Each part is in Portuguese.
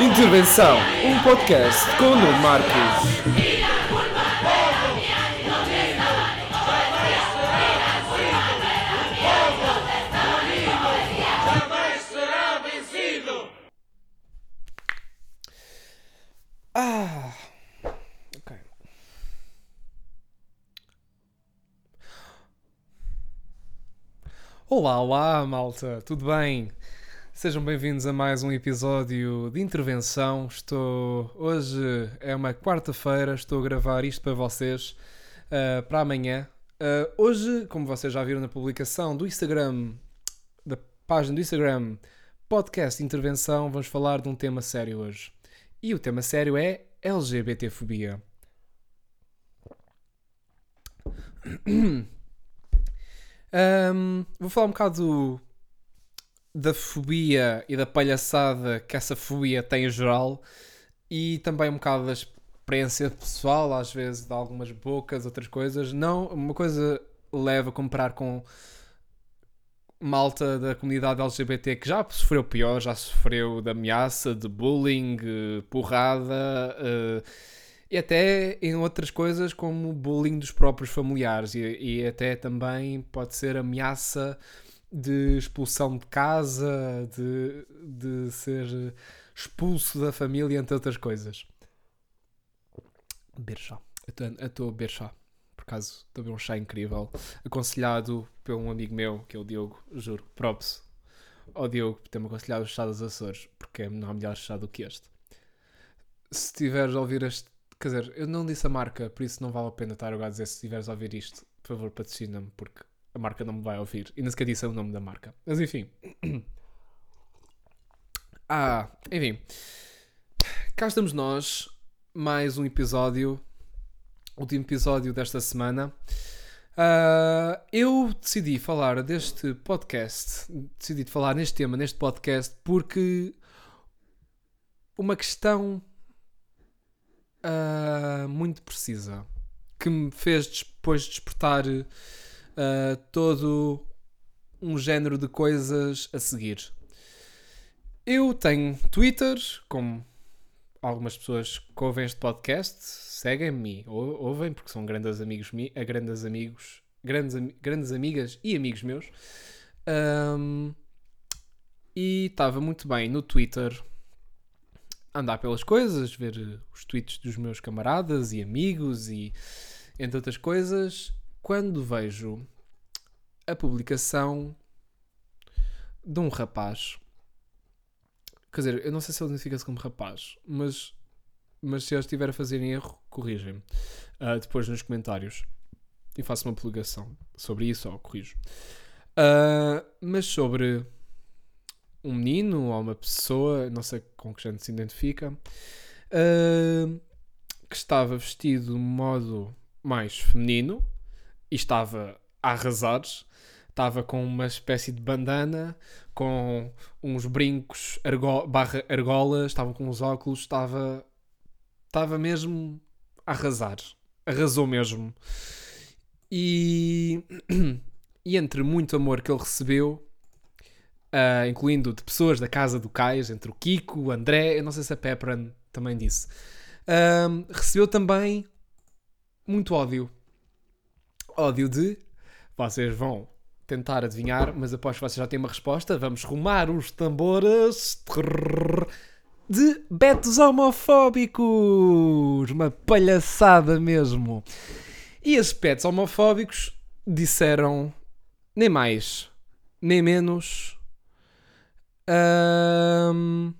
Intervenção, um podcast com o Marcos. Ah, ok. Olá, olá, malta, tudo bem? Sejam bem-vindos a mais um episódio de intervenção. Estou hoje é uma quarta-feira, estou a gravar isto para vocês ah, para amanhã. Ah, hoje, como vocês já viram na publicação do Instagram, da página do Instagram Podcast Intervenção, vamos falar de um tema sério hoje. E o tema sério é LGBTfobia. Ahm, vou falar um bocado da fobia e da palhaçada que essa fobia tem em geral e também um bocado da experiência pessoal, às vezes de algumas bocas, outras coisas. Não, uma coisa leva a comparar com malta da comunidade LGBT que já sofreu pior, já sofreu de ameaça, de bullying, eh, porrada eh, e até em outras coisas como bullying dos próprios familiares e, e até também pode ser ameaça de expulsão de casa, de, de ser expulso da família, entre outras coisas. Beber chá. Eu estou a beber chá. Por acaso, estou a beber um chá incrível. Aconselhado por um amigo meu, que é o Diogo, juro, props ao Diogo por ter-me aconselhado o chá dos Açores, porque não há melhor chá do que este. Se tiveres a ouvir este. Quer dizer, eu não disse a marca, por isso não vale a pena estar agora a dizer se estiveres a ouvir isto, por favor, patrocina-me, porque a marca não me vai ouvir. E nem sequer disse o nome da marca. Mas enfim. Ah, enfim. Cá estamos nós, mais um episódio, último episódio desta semana. Ah, eu decidi falar deste podcast, decidi falar neste tema, neste podcast, porque uma questão ah, muito precisa que me fez depois despertar ah, todo um género de coisas a seguir. Eu tenho Twitter, como algumas pessoas que ouvem este podcast, seguem-me, ou- ouvem, porque são grandes amigos, mi- eh, grandes amigos, grandes, grandes amigas e amigos meus. Ahm, e estava muito bem no Twitter andar pelas coisas, ver os tweets dos meus camaradas e amigos e entre outras coisas, quando vejo a publicação de um rapaz. Quer dizer, eu não sei se ele identifica-se como rapaz, mas, mas se eu estiver a fazer erro, corrigem-me ah, depois nos comentários e faço uma publicação sobre isso ou corrijo. Ah, mas sobre um menino ou uma pessoa, não sei com que gente se identifica, ah, que estava vestido de um modo mais feminino e estava a arrasar. Estava com uma espécie de bandana, com uns brincos argo barra argolas, estava com os óculos, estava, estava mesmo a arrasar. Arrasou mesmo. E, e entre muito amor que ele recebeu, ah, incluindo de pessoas da casa do Cais, entre o Kiko, o André, eu não sei se a Pepran também disse, ahm, recebeu também muito ódio. Ódio de vocês vão tentar adivinhar, mas após que vocês já têm uma resposta, vamos rumar os tambores de betos homofóbicos. Uma palhaçada mesmo. E esses pets homofóbicos disseram nem mais, nem menos. ahm,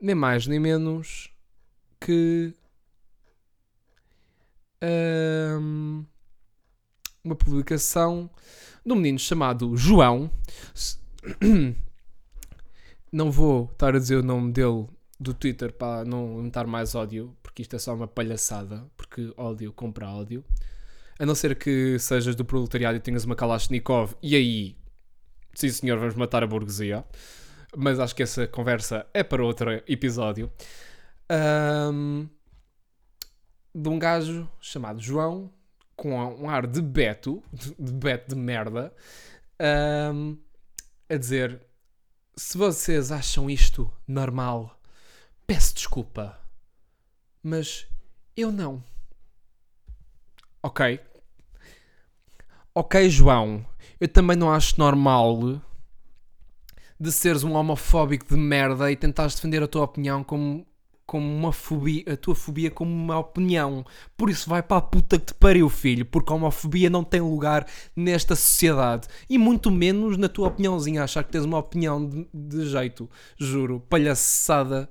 nem mais, nem menos que. Ahm, uma publicação de um menino chamado João. Não vou estar a dizer o nome dele do Twitter para não aumentar mais ódio, porque isto é só uma palhaçada, porque ódio compra ódio. A não ser que sejas do proletariado e tenhas uma Kalashnikov, e aí, sim senhor, vamos matar a burguesia. Mas acho que essa conversa é para outro episódio. Ahm, de um gajo chamado João, com um ar de beto, de beto de merda, ahm, a dizer: se vocês acham isto normal, peço desculpa. Mas eu não. Ok. Ok, João. Eu também não acho normal de seres um homofóbico de merda e tentares defender a tua opinião como, como uma fobia, a tua fobia como uma opinião. Por isso vai para a puta que te pariu, filho, porque a homofobia não tem lugar nesta sociedade. E muito menos na tua opiniãozinha, achar que tens uma opinião de, de jeito, juro, palhaçada.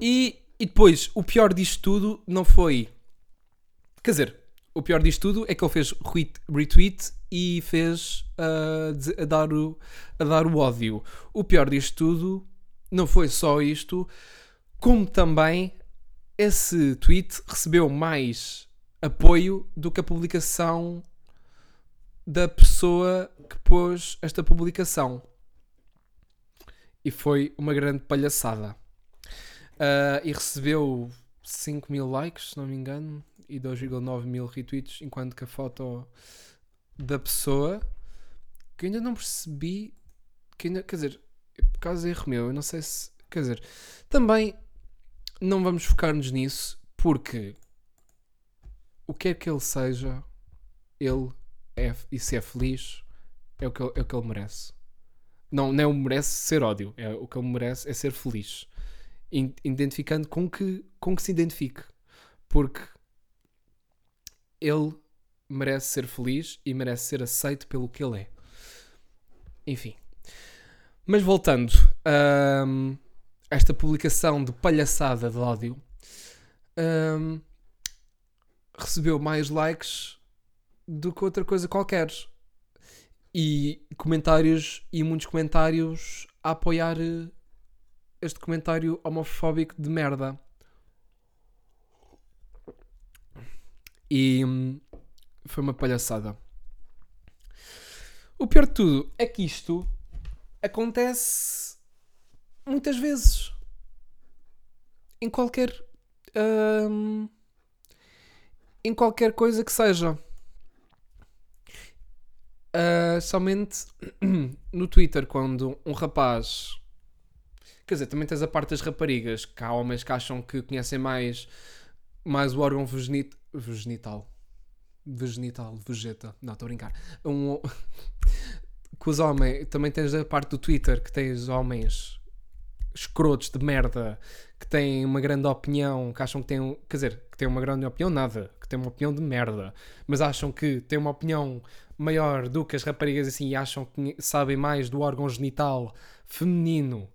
E, e depois, o pior disto tudo não foi. Quer dizer, o pior disto tudo é que ele fez retweet- e fez dizer- a, dar o, a dar o ódio. O pior disto tudo não foi só isto, como também esse tweet recebeu mais apoio do que a publicação da pessoa que pôs esta publicação. E foi uma grande palhaçada. Ah, e recebeu 5 mil likes, se não me engano, e 2,9 mil retweets, enquanto que a foto da pessoa que ainda não percebi que ainda, quer dizer, por causa de erro meu, eu não sei se, quer dizer, também não vamos focar-nos nisso porque o que é que ele seja, ele é, e se é feliz, é o que ele, é o que ele merece. Não, não merece ser ódio, é, o que ele merece é ser feliz. Identificando com que, com que se identifique. Porque ele merece ser feliz e merece ser aceito pelo que ele é. Enfim. Mas voltando a esta publicação de palhaçada de ódio, ahm, recebeu mais likes do que outra coisa qualquer. E comentários, e muitos comentários a apoiar eh, este comentário homofóbico de merda. E hum, foi uma palhaçada. O pior de tudo é que isto acontece muitas vezes. Em qualquer. hum, em qualquer coisa que seja. Ah, somente no Twitter, quando um rapaz. Quer dizer, também tens a parte das raparigas, que há homens que acham que conhecem mais, mais o órgão vegenit- vegenital. Vegenital, vegeta. Não, estou a brincar. Um, que os homens. Também tens a parte do Twitter que tens homens escrotos de merda que têm uma grande opinião, que acham que têm. Quer dizer, que têm uma grande opinião, nada. Que têm uma opinião de merda. Mas acham que têm uma opinião maior do que as raparigas assim e acham que sabem mais do órgão genital feminino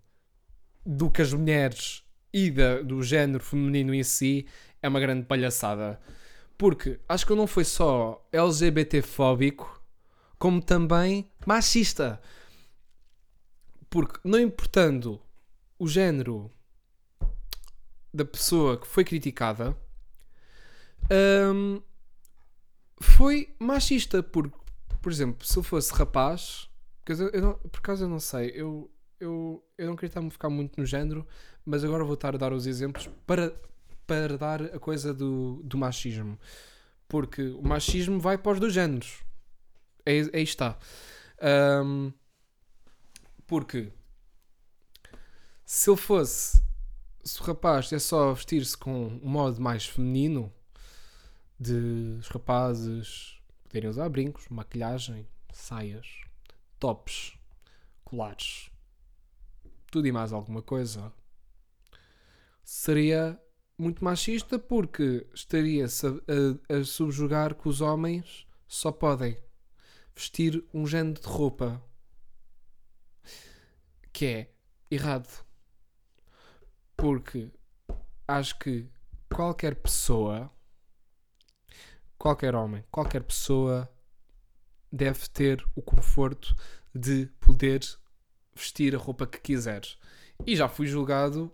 do que as mulheres e da- do género feminino em si é uma grande palhaçada. Porque acho que ele não foi só LGBT-fóbico, como também machista. Porque não importando o género da pessoa que foi criticada, hum, foi machista. Por, por exemplo, se eu fosse rapaz, dizer, eu não- por acaso eu não sei, eu, eu, eu não queria estar ficar muito no género, mas agora vou estar a dar os exemplos para, para dar a coisa do, do machismo. Porque o machismo vai para os dois géneros. Aí, aí está. Ahm, porque se ele fosse, se o rapaz é só vestir-se com um modo mais feminino, de os rapazes poderem usar brincos, maquilhagem, saias, tops, colares, tudo e mais alguma coisa, seria muito machista porque estaria-se a, a- a subjugar que os homens só podem vestir um género de roupa que é errado. Porque acho que qualquer pessoa, qualquer homem, qualquer pessoa deve ter o conforto de poder vestir a roupa que quiser. E já fui julgado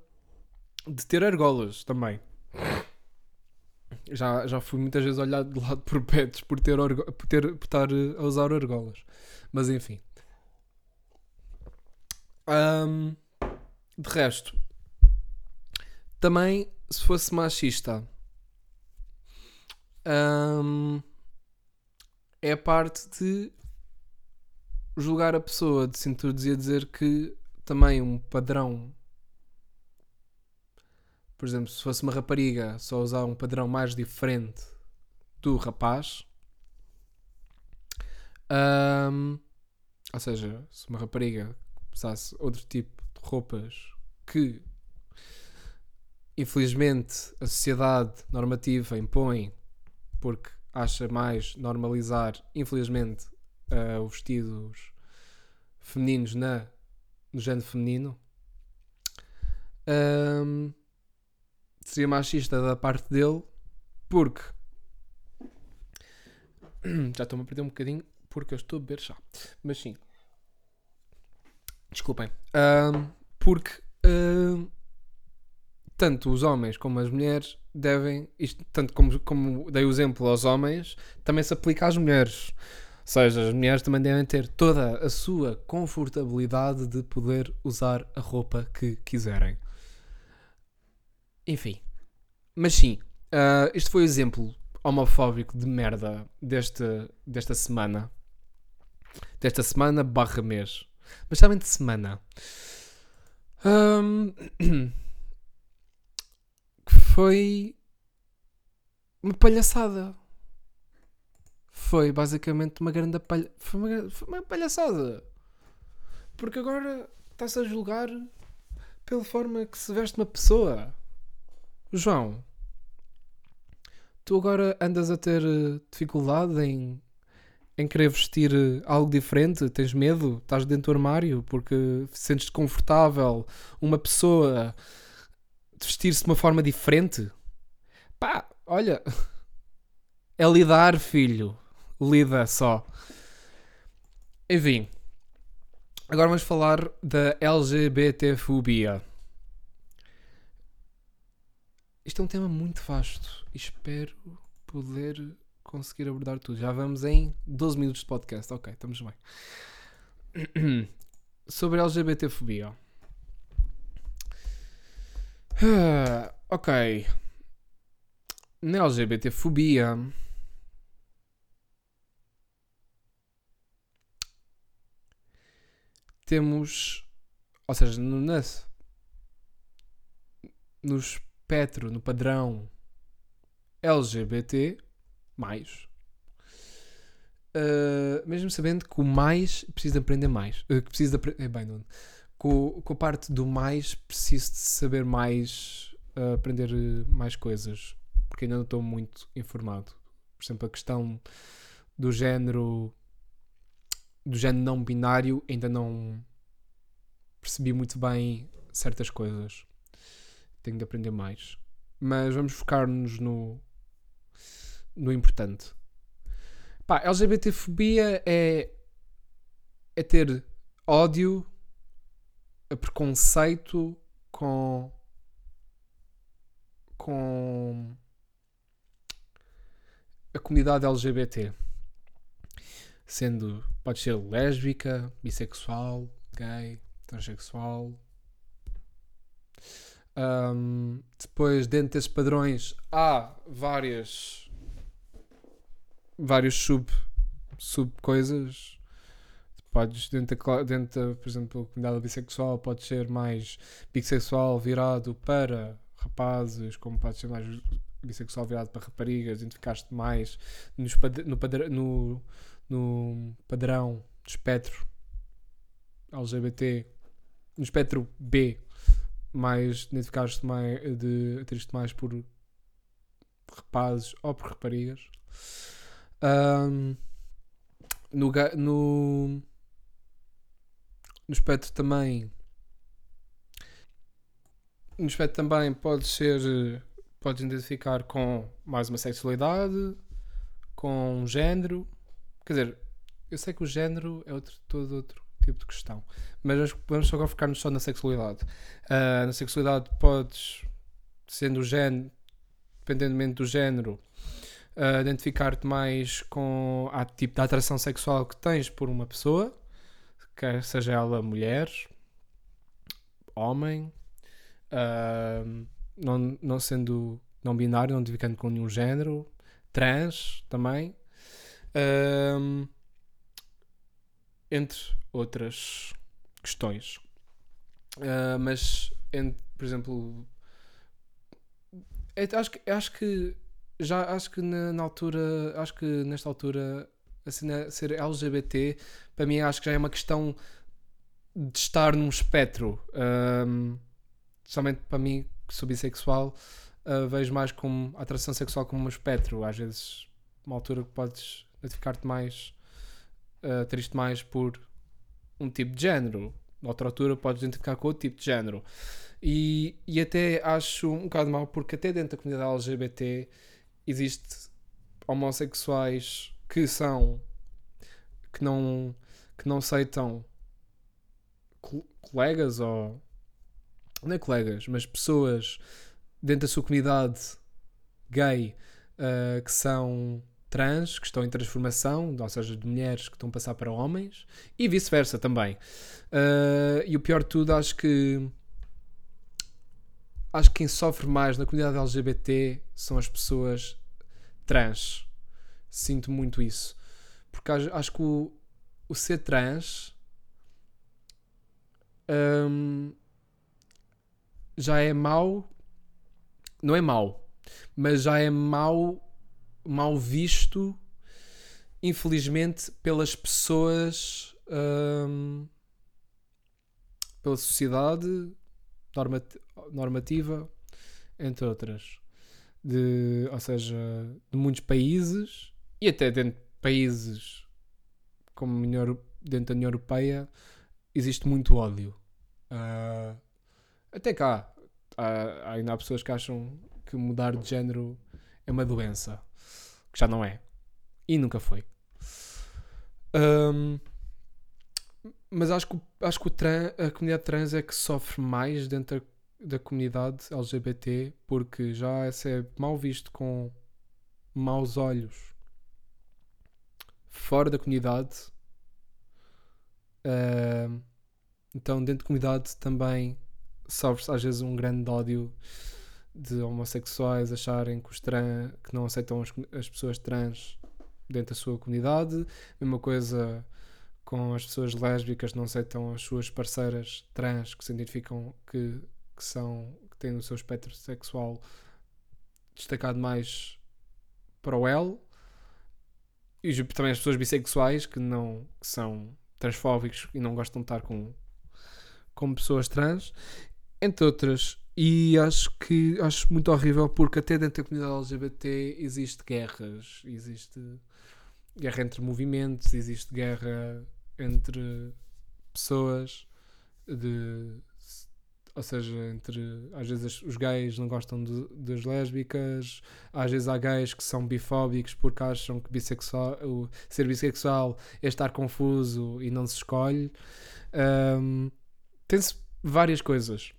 de ter argolas também. Já, já fui muitas vezes olhado de lado por pets por ter, por ter por estar a usar argolas. Mas enfim. Ahm, de resto, também se fosse machista, ahm, é parte de julgar a pessoa de se introduzir a dizer que também um padrão. Por exemplo, se fosse uma rapariga, só usar um padrão mais diferente do rapaz. Ahm, ou seja, se uma rapariga usasse outro tipo de roupas que infelizmente a sociedade normativa impõe porque acha mais normalizar, infelizmente, uh, os vestidos femininos na, no género feminino. Ahm, seria machista da parte dele porque já estou-me a perder um bocadinho porque eu estou a beber chá. Mas sim. Desculpem. Porque tanto os homens como as mulheres devem, isto, tanto como, como dei o exemplo aos homens, também se aplica às mulheres. Ou seja, as mulheres também devem ter toda a sua confortabilidade de poder usar a roupa que quiserem. Enfim. Mas sim, ah, este foi o exemplo homofóbico de merda desta, desta semana. Desta semana barra mês. Mas também de semana. Ahm, que foi uma palhaçada. Foi basicamente uma grande palha... foi, uma, foi uma palhaçada. Porque agora está-se a julgar pela forma que se veste uma pessoa. João, tu agora andas a ter eh, dificuldade em, em querer vestir eh, algo diferente? Tens medo? Estás dentro do armário porque sentes-te confortável uma pessoa vestir-se de uma forma diferente? Pá, olha, é lidar, filho. Lida só. Enfim, agora vamos falar da LGBTfobia. Isto é um tema muito vasto e espero poder conseguir abordar tudo. Já vamos em 12 minutos de podcast. Ok, estamos bem. Sobre LGBTfobia. Ah, ok. Na LGBTfobia. Temos. Ou seja, no, na- no espectro, no padrão LGBT, mais. ah, mesmo sabendo que o mais precisa aprender mais. ah, que precisa aprender. É bem, Nuno. Com, com a parte do mais, preciso de saber mais, ah, aprender eh, mais coisas, porque ainda não estou muito informado. Por exemplo, a questão do género do género não binário ainda não percebi muito bem certas coisas. Tenho de aprender mais. Mas vamos focar-nos no, no importante. Pá, LGBTfobia é, é ter ódio, a preconceito com com a comunidade LGBT. Sendo, pode ser lésbica, bissexual, gay, transexual. Ahm, depois, dentro desses padrões, há várias vários sub, sub coisas. Podes, dentro da, dentro da, por exemplo, comunidade bissexual, ser mais bissexual virado para rapazes, como pode ser mais bissexual virado para raparigas, identificaste mais nos no, padr- no, no padrão de espectro LGBT, no espectro B, mais identificaste mais de atriste mais por rapazes ou por raparigas. Ahm, no, no, no espectro também no espectro também pode ser podes identificar com mais uma sexualidade com um género quer dizer eu sei que o género é outro, todo outro tipo de questão mas vamos- agora focar-nos só na sexualidade Ah, na sexualidade podes sendo o género dependentemente do género ah, identificar-te mais com a tipo de atração sexual que tens por uma pessoa quer seja ela mulher homem ah, não, não sendo não binário, não identificando com nenhum género, trans também. Entre outras questões. Uh, mas, en- por exemplo, eu acho que, acho que já acho que na, na altura, acho que nesta altura assim, ser LGBT para mim acho que já é uma questão de estar num espectro. Um, somente para mim, que sou bissexual, uh, vejo mais como a atração sexual como um espectro. Às vezes, uma altura que podes identificar-te mais uh, triste mais por um tipo de género. Noutra altura podes identificar com outro tipo de género. E, e até acho um bocado mal porque até dentro da comunidade LGBT existe homossexuais que são que não que não aceitam co- colegas ou não é colegas, mas pessoas dentro da sua comunidade gay uh, que são trans, que estão em transformação, ou seja, de mulheres que estão a passar para homens, e vice-versa também. Uh, e o pior de tudo, acho que acho que quem sofre mais na comunidade LGBT são as pessoas trans. Sinto muito isso. Porque acho, que o, o ser trans hum, já é mau. Não é mau, mas já é mau, mal visto, infelizmente, pelas pessoas, hum, pela sociedade normati- normativa, entre outras. De, ou seja, de muitos países e até dentro de países como União dentro da União Europeia existe muito ódio. Ah, até cá ainda há pessoas que acham que mudar de género é uma doença, que já não é e nunca foi. Ahm, mas acho que, acho que tran- a comunidade trans é que sofre mais dentro da, da comunidade LGBT porque já esse é mal visto com maus olhos fora da comunidade. Ahm, então, dentro da comunidade também sofre-se às vezes um grande ódio de homossexuais acharem que, os tran que não aceitam as, as pessoas trans dentro da sua comunidade. Mesma coisa com as pessoas lésbicas que não aceitam as suas parceiras trans que se identificam que, que são que têm o seu espectro sexual destacado mais para o L e também as pessoas bissexuais que não que são transfóbicos e não gostam de estar com com pessoas trans entre outras e acho que acho muito horrível porque até dentro da comunidade LGBT existe guerras existe guerra entre movimentos existe guerra entre pessoas de ou seja, entre às vezes os gays não gostam de- das lésbicas, às vezes há gays que são bifóbicos porque acham que bissexual, o, ser bissexual é estar confuso e não se escolhe. Ahm, Tem-se várias coisas.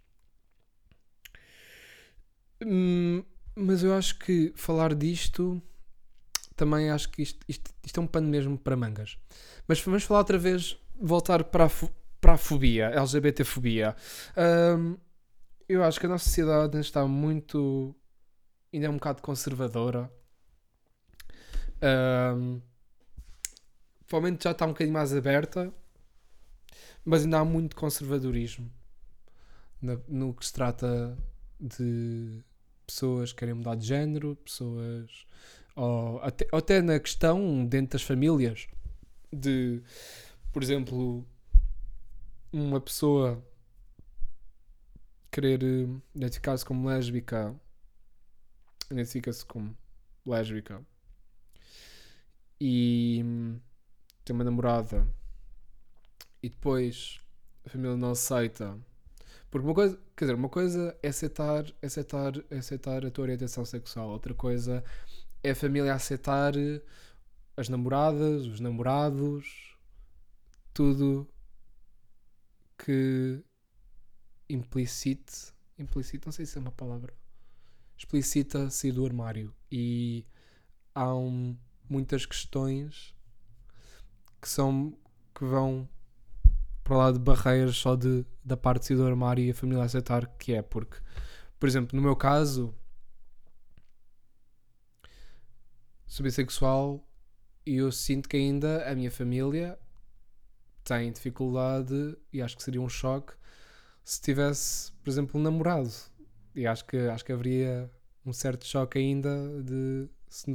Hum, mas eu acho que falar disto também acho que isto, isto, isto é um pano mesmo para mangas. Mas vamos falar outra vez, voltar para a, para a fobia, LGBT-fobia. Hum, eu acho que a nossa sociedade está muito. ainda é um bocado conservadora. Hum, provavelmente já está um bocadinho mais aberta, mas ainda há muito conservadorismo na- no que se trata de pessoas que querem mudar de género, pessoas. Ou até, ou até na questão dentro das famílias de, por exemplo, uma pessoa querer eh, identificar-se como lésbica, identifica-se como lésbica e tem uma namorada e depois a família não aceita. Porque uma coisa, quer dizer, uma coisa é aceitar, é aceitar, é aceitar a tua orientação sexual, outra coisa é a família aceitar as namoradas, os namorados, tudo que implicite, implicite, não sei se é uma palavra, explicita sair do armário. E há um- muitas questões que são que vão para lá de barreiras só de, da parte do armário e a família aceitar que é, porque, por exemplo, no meu caso, sou bissexual e eu sinto que ainda a minha família tem dificuldade e acho que seria um choque se tivesse, por exemplo, um namorado. E acho que, acho que haveria um certo choque ainda de se,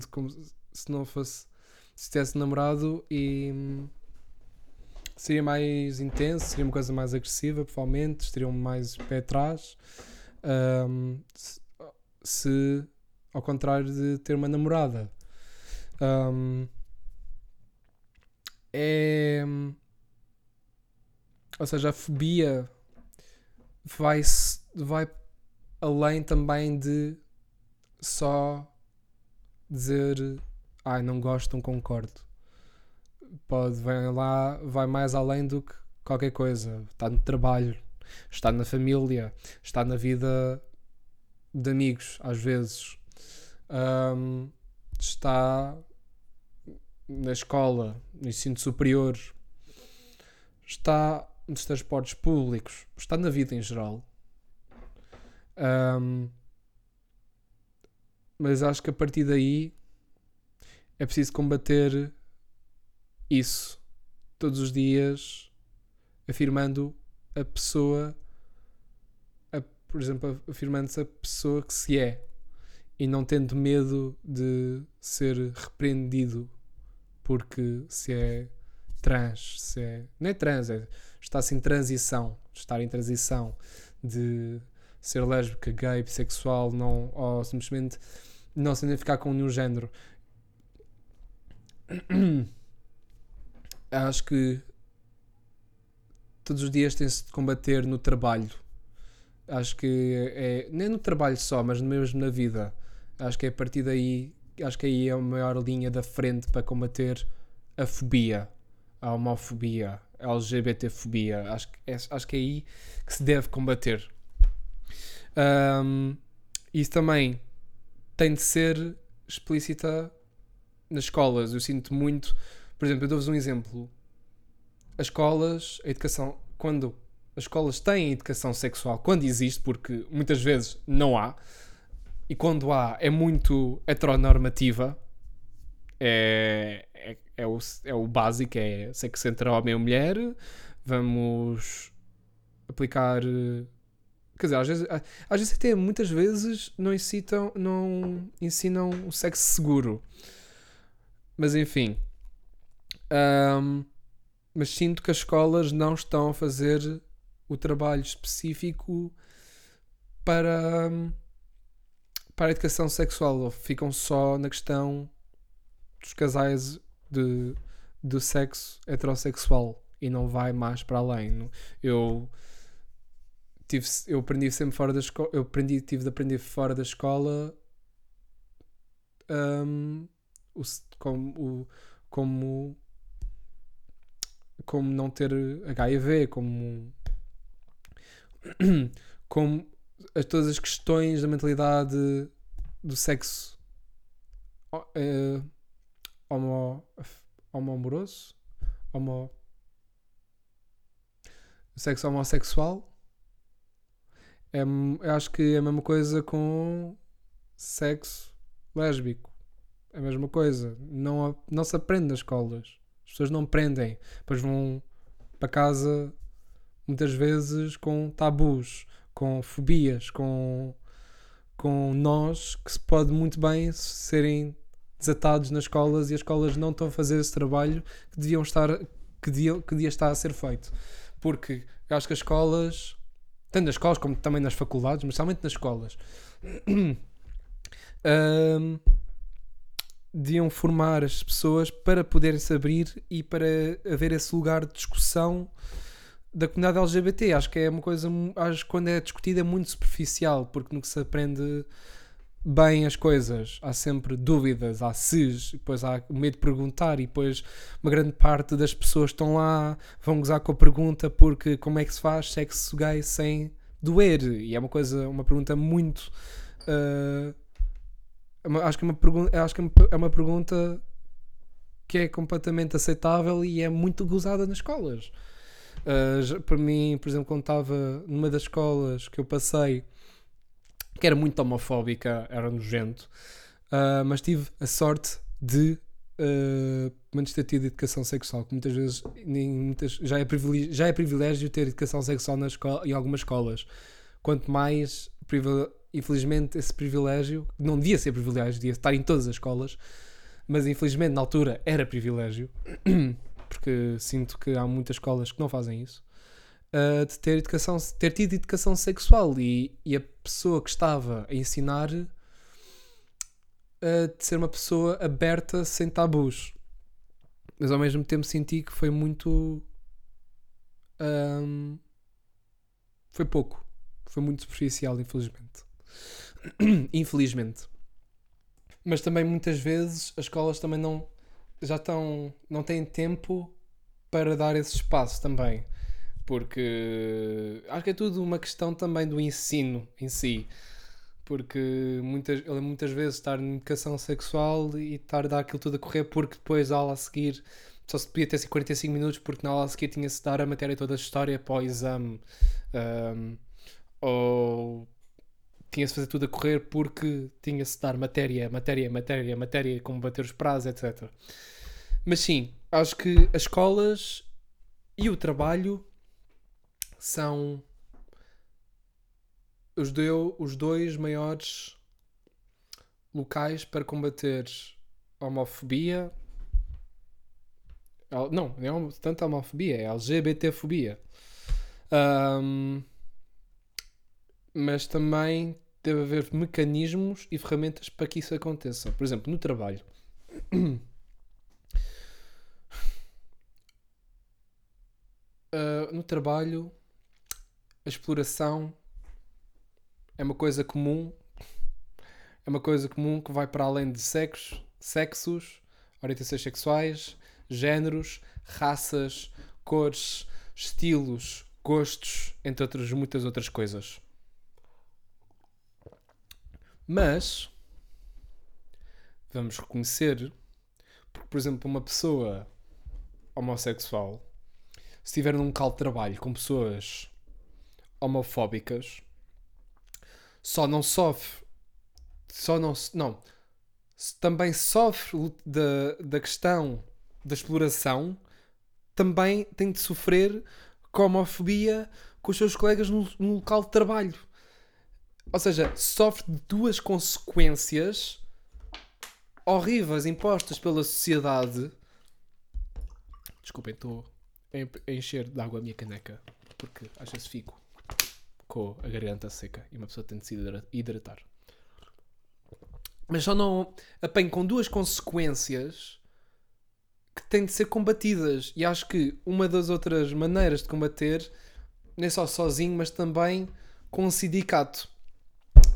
se não fosse se tivesse namorado e seria mais intenso, seria uma coisa mais agressiva, provavelmente, estariam mais pé atrás. Um, se, ao contrário de ter uma namorada. Um, é. Ou seja, a fobia vai, vai além também de só dizer ai, não gosto, não concordo. Pode, vai lá, vai mais além do que qualquer coisa. Está no trabalho, está na família, está na vida de amigos, às vezes. Um, está na escola, no ensino superior, está nos transportes públicos, está na vida em geral. Um, mas acho que a partir daí é preciso combater isso todos os dias, afirmando a pessoa, a, por exemplo, afirmando-se a pessoa que se é e não tendo medo de ser repreendido porque se é trans, se é. Não é trans, é, está-se em transição, estar em transição de ser lésbica, gay, bissexual, não, ou simplesmente não se identificar com nenhum género. Acho que todos os dias tem-se de combater no trabalho. Acho que é, nem no trabalho só, mas mesmo na vida. Acho que é a partir daí, acho que aí é a maior linha da frente para combater a fobia, a homofobia, a LGBTfobia. Acho que é, acho que é aí que se deve combater. Um, isso também tem de ser explícita nas escolas. Eu sinto muito, por exemplo, eu dou-vos um exemplo. As escolas, a educação, quando as escolas têm educação sexual, quando existe, porque muitas vezes não há, e quando há é muito heteronormativa, é, é, é, o, é o básico, é sexo entre homem e mulher, vamos aplicar quer dizer, às vezes, às vezes até muitas vezes não incitam, não ensinam o sexo seguro. Mas enfim. Um, mas sinto que as escolas não estão a fazer o trabalho específico para, para a educação sexual. Ou ficam só na questão dos casais de, do sexo heterossexual e não vai mais para além. Eu tive, eu aprendi sempre fora da escola, eu aprendi, tive de aprender fora da escola um, o, como, o, como, como não ter HIV, como, como as, todas as questões da mentalidade do sexo uh, homo, homo amoroso, homo, sexo homossexual. É, eu acho que é a mesma coisa com sexo lésbico é a mesma coisa. Não, não se aprende nas escolas. As pessoas não aprendem. Depois vão para casa muitas vezes com tabus, com fobias, com, com nós que se pode muito bem serem desatados nas escolas e as escolas não estão a fazer esse trabalho que deviam estar que devia, que devia estar a ser feito. Porque acho que as escolas, tanto nas escolas como também nas faculdades, mas somente nas escolas, um, deviam formar as pessoas para poderem se abrir e para haver esse lugar de discussão da comunidade LGBT. Acho que é uma coisa, acho que quando é discutida é muito superficial, porque que se aprende bem as coisas, há sempre dúvidas, há ses, depois há o medo de perguntar, e depois uma grande parte das pessoas estão lá, vão gozar com a pergunta porque como é que se faz sexo gay sem doer? E é uma coisa, uma pergunta muito. Uh, acho que, é uma pergunta, acho que é uma pergunta que é completamente aceitável e é muito gozada nas escolas. Uh, para mim, por exemplo, quando estava numa das escolas que eu passei, que era muito homofóbica, era nojento, uh, mas tive a sorte de uh, ter tido educação sexual, que muitas vezes nem, muitas, já, é privilégio, já é privilégio ter educação sexual na escola, em algumas escolas. Quanto mais, infelizmente, esse privilégio, não devia ser privilégio, devia estar em todas as escolas, mas infelizmente na altura era privilégio, porque sinto que há muitas escolas que não fazem isso. Uh, de ter, educação, ter tido educação sexual e, e a pessoa que estava a ensinar uh, de ser uma pessoa aberta sem tabus. Mas ao mesmo tempo senti que foi muito. Um, foi pouco. Foi muito superficial, infelizmente. infelizmente. Mas também muitas vezes as escolas também não já estão. não têm tempo para dar esse espaço também. Porque acho que é tudo uma questão também do ensino em si porque muitas, muitas vezes estar em educação sexual e estar a dar aquilo tudo a correr porque depois a aula a seguir só se podia ter 45 minutos porque na aula a seguir tinha-se dar a matéria toda a história para o exame um, ou tinha-se fazer tudo a correr porque tinha-se dar matéria, matéria, matéria, matéria, como bater os prazos, etc. Mas sim, acho que as escolas e o trabalho são os, deu os dois maiores locais para combater homofobia. Não, não é tanto a homofobia, é a LGBTfobia. Um, mas também deve haver mecanismos e ferramentas para que isso aconteça. Por exemplo, no trabalho. Uh, no trabalho, a exploração é uma coisa comum, é uma coisa comum que vai para além de sexos, sexos, orientações sexuais, géneros, raças, cores, estilos, gostos, entre outras muitas outras coisas. Mas vamos reconhecer, porque, por exemplo, uma pessoa homossexual, se estiver num local de trabalho com pessoas homofóbicas, só não sofre, só não, não, também sofre da, da questão da exploração, também tem de sofrer com a homofobia com os seus colegas no, no local de trabalho. Ou seja, sofre de duas consequências horríveis impostas pela sociedade. Desculpem, estou a encher de água a minha caneca porque às vezes fico com a garganta seca e uma pessoa tem de se hidratar. Mas só não apanho com duas consequências que têm de ser combatidas. E acho que uma das outras maneiras de combater, nem só sozinho, mas também com um sindicato.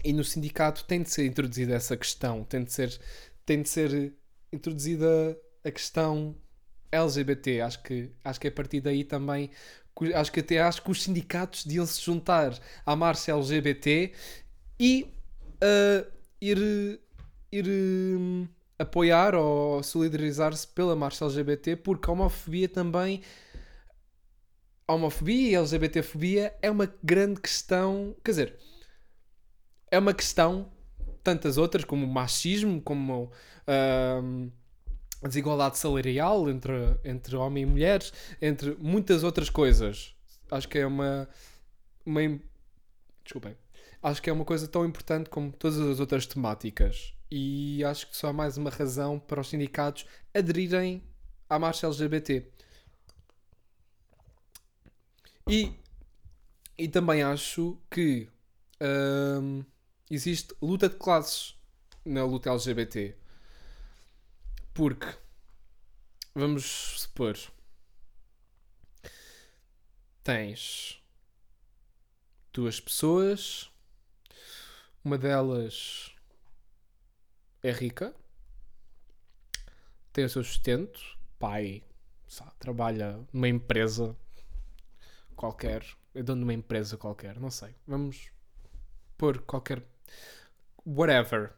E no sindicato tem de ser introduzida essa questão, tem de ser, tem de ser introduzida a questão LGBT. Acho que, acho que a partir daí também acho que até acho que os sindicatos deviam se juntar à marcha LGBT e uh, ir, ir um, apoiar ou solidarizar-se pela marcha LGBT, porque a homofobia também. A homofobia e a LGBTfobia é uma grande questão. Quer dizer, é uma questão, tantas outras, como o machismo, como. Uh, a desigualdade salarial entre, entre homens e mulheres, entre muitas outras coisas. Acho que é uma, uma. Desculpem. Acho que é uma coisa tão importante como todas as outras temáticas. E acho que só há mais uma razão para os sindicatos aderirem à marcha LGBT. E, e também acho que hum, existe luta de classes na luta LGBT. Porque, vamos supor, tens duas pessoas, uma delas é rica, tem o seu sustento, pai, sabe, trabalha numa empresa qualquer, é dono de uma empresa qualquer, não sei. Vamos pôr qualquer. Whatever.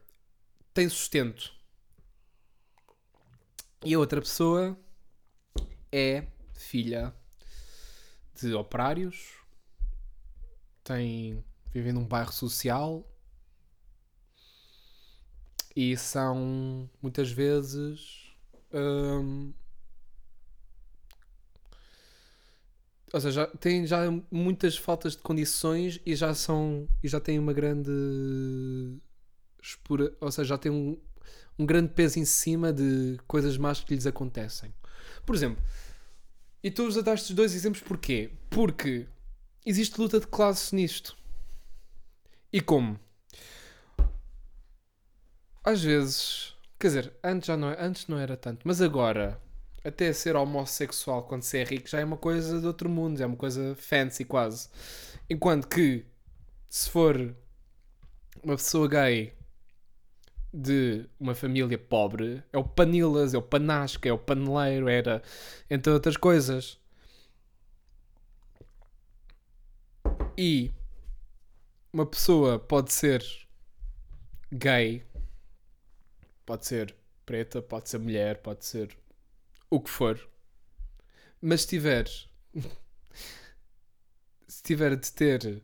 Tem sustento. E a outra pessoa é filha de operários, tem, vive num bairro social e são muitas vezes hum, ou seja, já- têm já muitas faltas de condições e já são e já têm uma grande expura, ou seja, já têm um, um grande peso em cima de coisas más que lhes acontecem. Por exemplo, e tu dar estes dois exemplos porquê? Porque existe luta de classes nisto. E como? Às vezes, quer dizer, antes já não, é- antes não era tanto, mas agora, até ser homossexual quando se é rico já é uma coisa de outro mundo, é uma coisa fancy quase. Enquanto que, se for uma pessoa gay de uma família pobre, é o panilas, é o panasca, é o paneleiro, era entre outras coisas. E uma pessoa pode ser gay, pode ser preta, pode ser mulher, pode ser o que for, mas se tiver se tiver de ter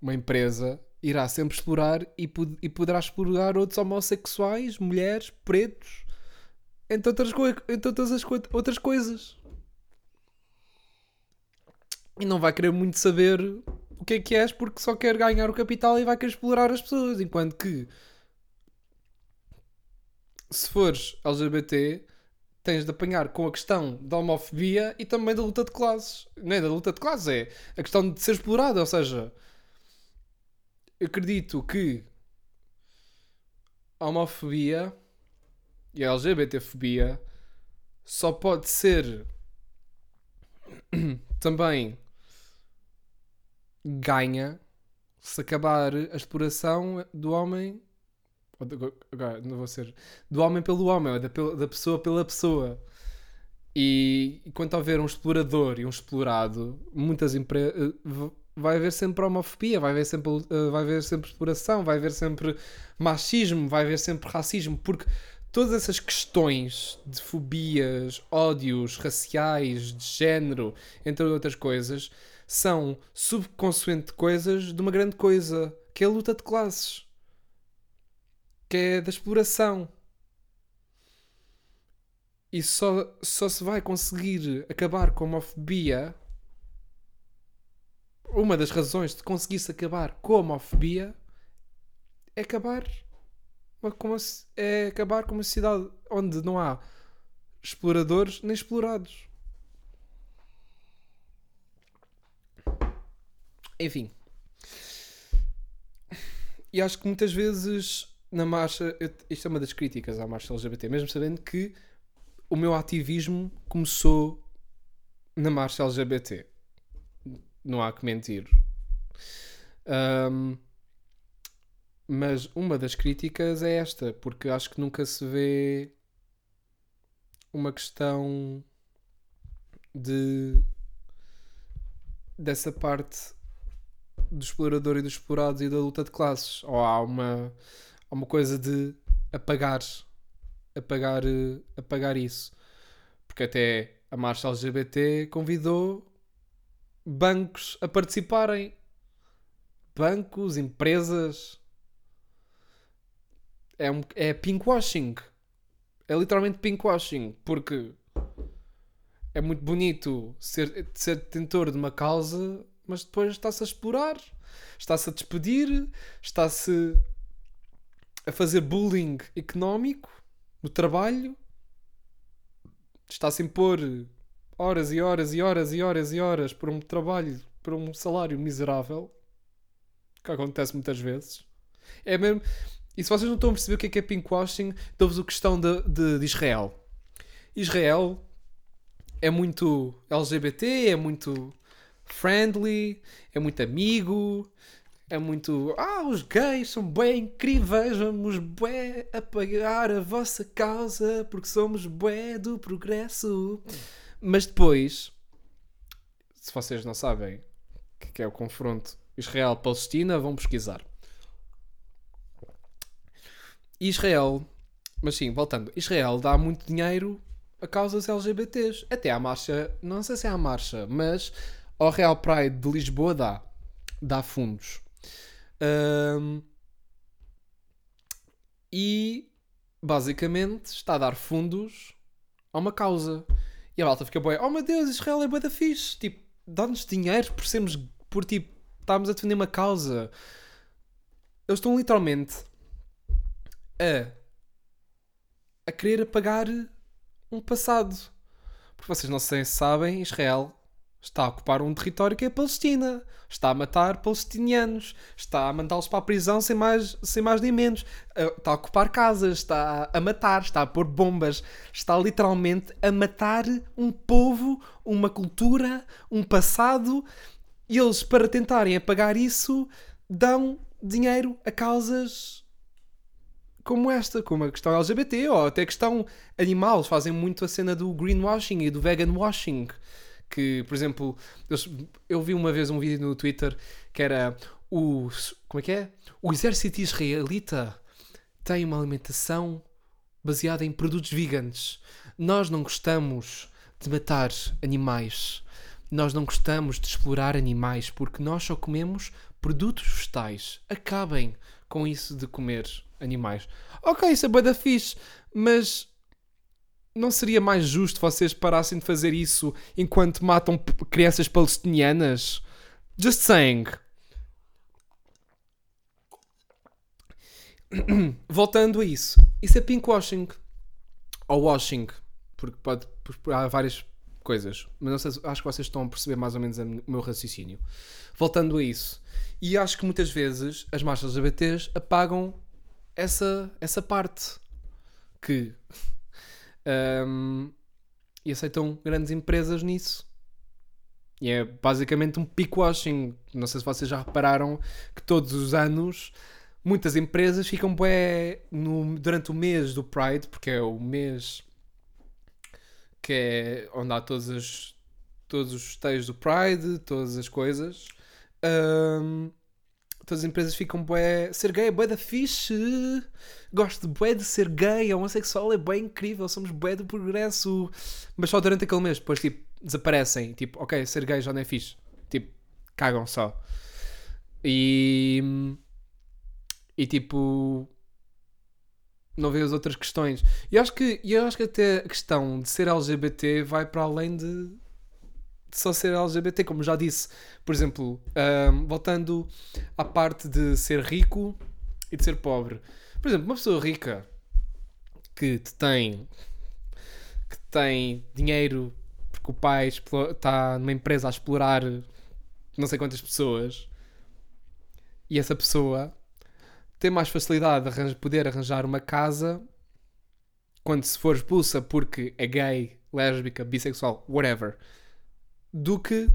uma empresa, irá sempre explorar e, pod- e poderá explorar outros homossexuais, mulheres, pretos, entre outras, entre outras, as coi- outras coisas. E não vai querer muito saber o que é que és porque só quer ganhar o capital e vai querer explorar as pessoas. Enquanto que se fores LGBT, tens de apanhar com a questão da homofobia e também da luta de classes. Não é da luta de classes, é a questão de ser explorado. Ou seja, acredito que a homofobia e a LGBTfobia só pode ser também ganha se acabar a exploração do homem agora não vou ser do homem pelo homem ou da, da pessoa pela pessoa. E enquanto houver um explorador e um explorado muitas empresas vai haver sempre homofobia vai haver sempre eh, vai haver sempre exploração vai haver sempre machismo vai haver sempre racismo porque todas essas questões de fobias ódios raciais de género entre outras coisas são subconsequente coisas de uma grande coisa que é a luta de classes que é da exploração. E só, só se vai conseguir acabar com a homofobia. Uma das razões de conseguir-se acabar com a homofobia é acabar com é acabar com uma sociedade onde não há exploradores nem explorados. Enfim. E acho que muitas vezes na marcha, eu- isto é uma das críticas à marcha LGBT, mesmo sabendo que o meu ativismo começou na marcha LGBT. Não há que mentir. Ahm, mas uma das críticas é esta, porque acho que nunca se vê uma questão de dessa parte do explorador e dos explorados e da luta de classes. Ou há uma, há uma coisa de apagar, apagar, eh, apagar isso. Porque até a marcha LGBT convidou bancos a participarem. Bancos, empresas. É, um, é pinkwashing. É literalmente pinkwashing. Porque é muito bonito ser, ser detentor de uma causa, mas depois está-se a explorar, está-se a despedir, está-se a fazer bullying económico no trabalho, está-se a impor horas e horas e horas e horas e horas por um trabalho, por um salário miserável, que acontece muitas vezes. É mesmo. E se vocês não estão a perceber o que é que é pinkwashing, dou-vos a questão de, de, de Israel. Israel é muito LGBT, é muito friendly, é muito amigo, é muito. Ah, os gays são bem incríveis, vamos bué apoiar a vossa causa porque somos bué do progresso. Mas depois, se vocês não sabem o que é o confronto Israel-Palestina, vão pesquisar. Israel, mas sim, voltando, Israel dá muito dinheiro a causas LGBTs. Até à marcha, não sei se é à marcha, mas ao Real Pride de Lisboa dá. Dá fundos. Ahm, e basicamente está a dar fundos a uma causa. E a malta fica boa, oh meu Deus, Israel é bué da fixe. Tipo, dá-nos dinheiro por sermos, por tipo, estarmos a defender uma causa. Eles estão literalmente a, a querer apagar um passado. Porque vocês não sei se sabem, Israel está a ocupar um território que é a Palestina. Está a matar palestinianos. Está a mandá-los para a prisão sem mais, sem mais nem menos. Uh, Está a ocupar casas. Está a matar. Está a pôr bombas. Está literalmente a matar um povo, uma cultura, um passado. E eles, para tentarem apagar isso, dão dinheiro a causas como esta, como a questão LGBT ou até a questão animal. Fazem muito a cena do greenwashing e do vegan washing. Que, por exemplo, eles- eu vi uma vez um vídeo no Twitter que era o. Como é que é? O exército israelita tem uma alimentação baseada em produtos veganos. Nós não gostamos de matar animais. Nós não gostamos de explorar animais porque nós só comemos produtos vegetais. Acabem com isso de comer animais. Ok, isso é bué da fixe, mas não seria mais justo vocês parassem de fazer isso enquanto matam crianças palestinianas? Just saying. Voltando a isso, isso é pinkwashing ou washing, porque pode porque há várias coisas, mas sei, se- acho que vocês estão a perceber mais ou menos o meu raciocínio. Voltando a isso, e acho que muitas vezes as marchas LGBTs apagam essa, essa parte que Ahm, e aceitam grandes empresas nisso. E é basicamente um pickwashing. Não sei se vocês já repararam que todos os anos muitas empresas ficam bué no, durante o mês do Pride, porque é o mês que é onde há todos, as, todos os festejos do Pride, todas as coisas. Ahm, todas as empresas ficam bué. Ser gay é bué da fixe. Gosto de bué de ser gay. Homossexual é bué incrível. Somos bué do progresso. Mas só durante aquele mês. Depois, tipo, desaparecem. Tipo, ok, ser gay já não é fixe. Tipo, cagam só. E. E tipo. Não vê as outras questões. E acho que, eu acho que até a questão de ser LGBT vai para além de, de só ser LGBT, como já disse. Por exemplo, ahm, voltando à parte de ser rico e de ser pobre. Por exemplo, uma pessoa rica que te tem que tem dinheiro porque o pai está numa empresa a explorar não sei quantas pessoas e essa pessoa tem mais facilidade de poder arranjar uma casa quando se for expulsa porque é gay, lésbica, bissexual, whatever, do que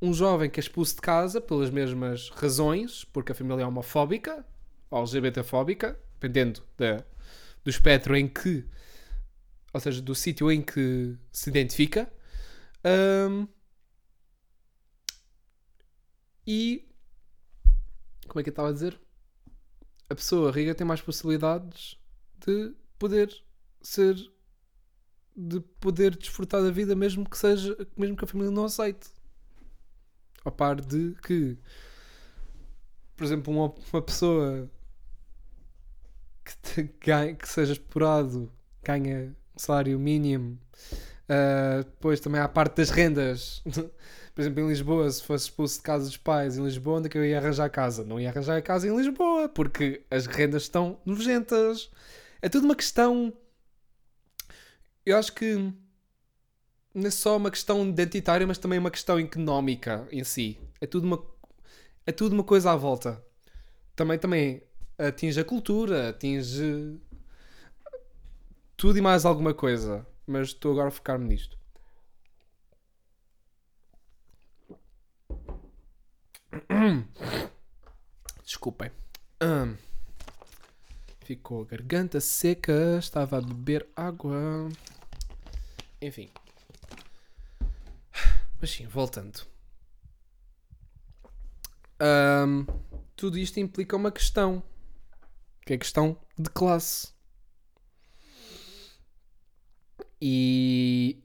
um jovem que é expulso de casa pelas mesmas razões, porque a família é homofóbica ou LGBTfóbica, dependendo da, do espectro em que, ou seja, do sítio em que se identifica. Ahm, e como é que eu estava a dizer? A pessoa rica tem mais possibilidades de poder ser de poder desfrutar da vida mesmo que seja mesmo que a família não aceite. Ao par de que por exemplo uma, uma pessoa que, ganha- que seja explorado ganha um salário mínimo Ah, depois também há a parte das rendas. Por exemplo em Lisboa se fosse expulso de casa dos pais em Lisboa onde é que eu ia arranjar casa? Não ia arranjar casa em Lisboa porque as rendas estão nojentas. É tudo uma questão eu acho que não é só uma questão identitária, mas também uma questão económica em si. É tudo uma, é tudo uma coisa à volta. Também, também atinge a cultura, atinge tudo e mais alguma coisa. Mas estou agora a focar-me nisto. Desculpem. Ficou garganta seca, estava a beber água. Enfim. Mas sim, voltando. Ahm, tudo isto implica uma questão. Que é a questão de classe. E.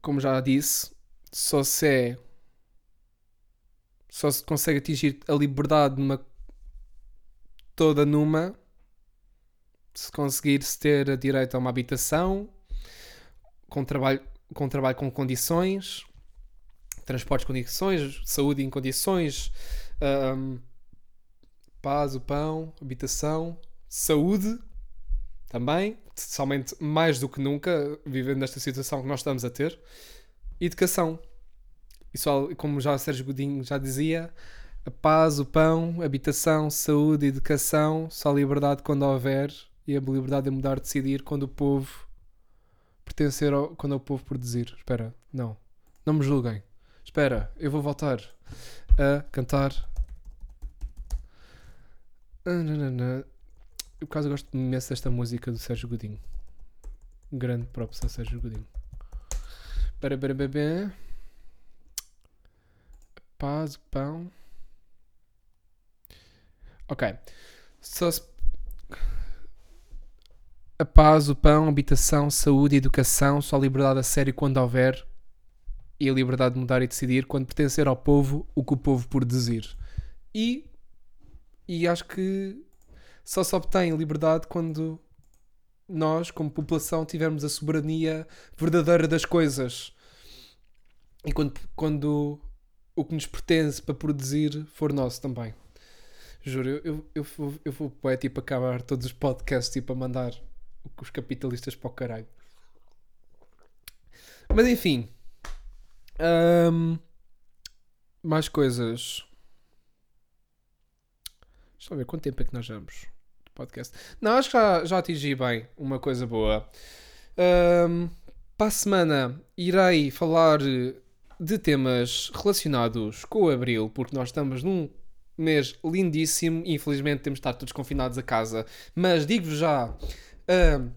Como já disse, só se é. Só se consegue atingir a liberdade numa. Toda numa. se conseguir-se ter direito a uma habitação, com trabalho com, trabalho com condições, transportes com condições, saúde em condições, ahm, paz, o pão, habitação, saúde também, somente mais do que nunca, vivendo nesta situação que nós estamos a ter, educação. Só, como já o Sérgio Godinho já dizia, a paz, o pão, habitação, saúde, educação, só liberdade quando houver e a liberdade de mudar, decidir quando o povo pertencer ao, quando é o povo produzir. Espera, não, não me julguem. Espera, eu vou voltar a cantar. Ah, por acaso, gosto imenso desta música do Sérgio Godinho. Grande próprio Sérgio Godinho. Para, para, para, para. Paz, o pão. Ok. Só se... A paz, o pão, habitação, saúde, educação, só liberdade a sério quando houver e a liberdade de mudar e decidir quando pertencer ao povo o que o povo produzir. E, e acho que só se obtém liberdade quando nós, como população, tivermos a soberania verdadeira das coisas. E quando, quando o que nos pertence para produzir for nosso também. Juro, eu, eu, eu, vou, eu é, tipo, acabar todos os podcasts tipo, a mandar os capitalistas para o caralho. Mas enfim. Ahm, mais coisas. Deixa eu ver quanto tempo é que nós vamos de podcast. Não, acho que já, já atingi bem uma coisa boa. Ahm, para a semana irei falar de temas relacionados com o Abril, porque nós estamos num mês lindíssimo. Infelizmente temos de estar todos confinados a casa, mas digo-vos já. ahm,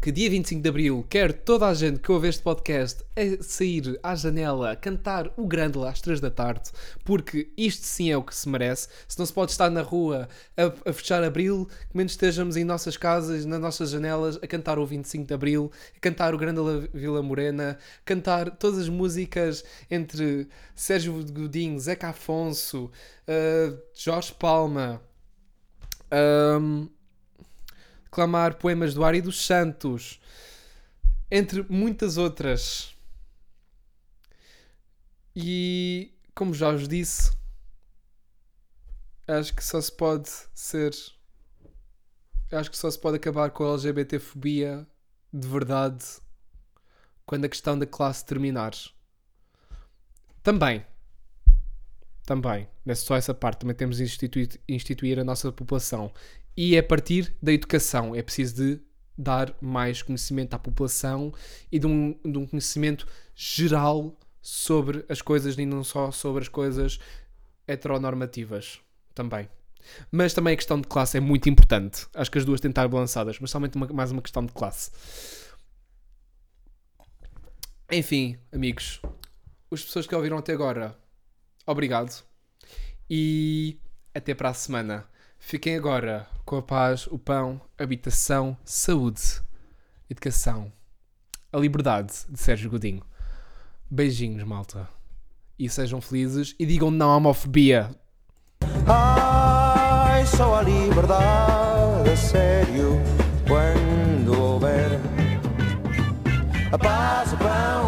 que dia 25 de Abril quero toda a gente que ouve este podcast a sair à janela, a cantar o grande lá às 3 da tarde, porque isto sim é o que se merece. Se não se pode estar na rua a, a fechar Abril, que menos estejamos em nossas casas, nas nossas janelas, a cantar o 25 de Abril, a cantar o Grande La- Vila Morena, cantar todas as músicas entre Sérgio Godinho, Zeca Afonso, uh, Jorge Palma. ahm, clamar poemas do Ari dos Santos, entre muitas outras. E como já vos disse, acho que só se pode ser. Acho que só se pode acabar com a LGBTfobia de verdade quando a questão da classe terminar. Também. Também. Não é só essa parte. Também temos de instituir, instituir a nossa população. E é a partir da educação. É preciso de dar mais conhecimento à população e de um, de um conhecimento geral sobre as coisas e não só sobre as coisas heteronormativas. Também. Mas também a questão de classe é muito importante. Acho que as duas têm de estar balançadas, mas somente uma- mais uma questão de classe. Enfim, amigos, as pessoas que ouviram até agora, obrigado. E até para a semana. Fiquem agora com a paz, o pão, habitação, saúde, educação, a liberdade de Sérgio Godinho. Beijinhos, malta. E sejam felizes e digam não à homofobia. Ai, só a liberdade a sério quando houver a paz, o pão,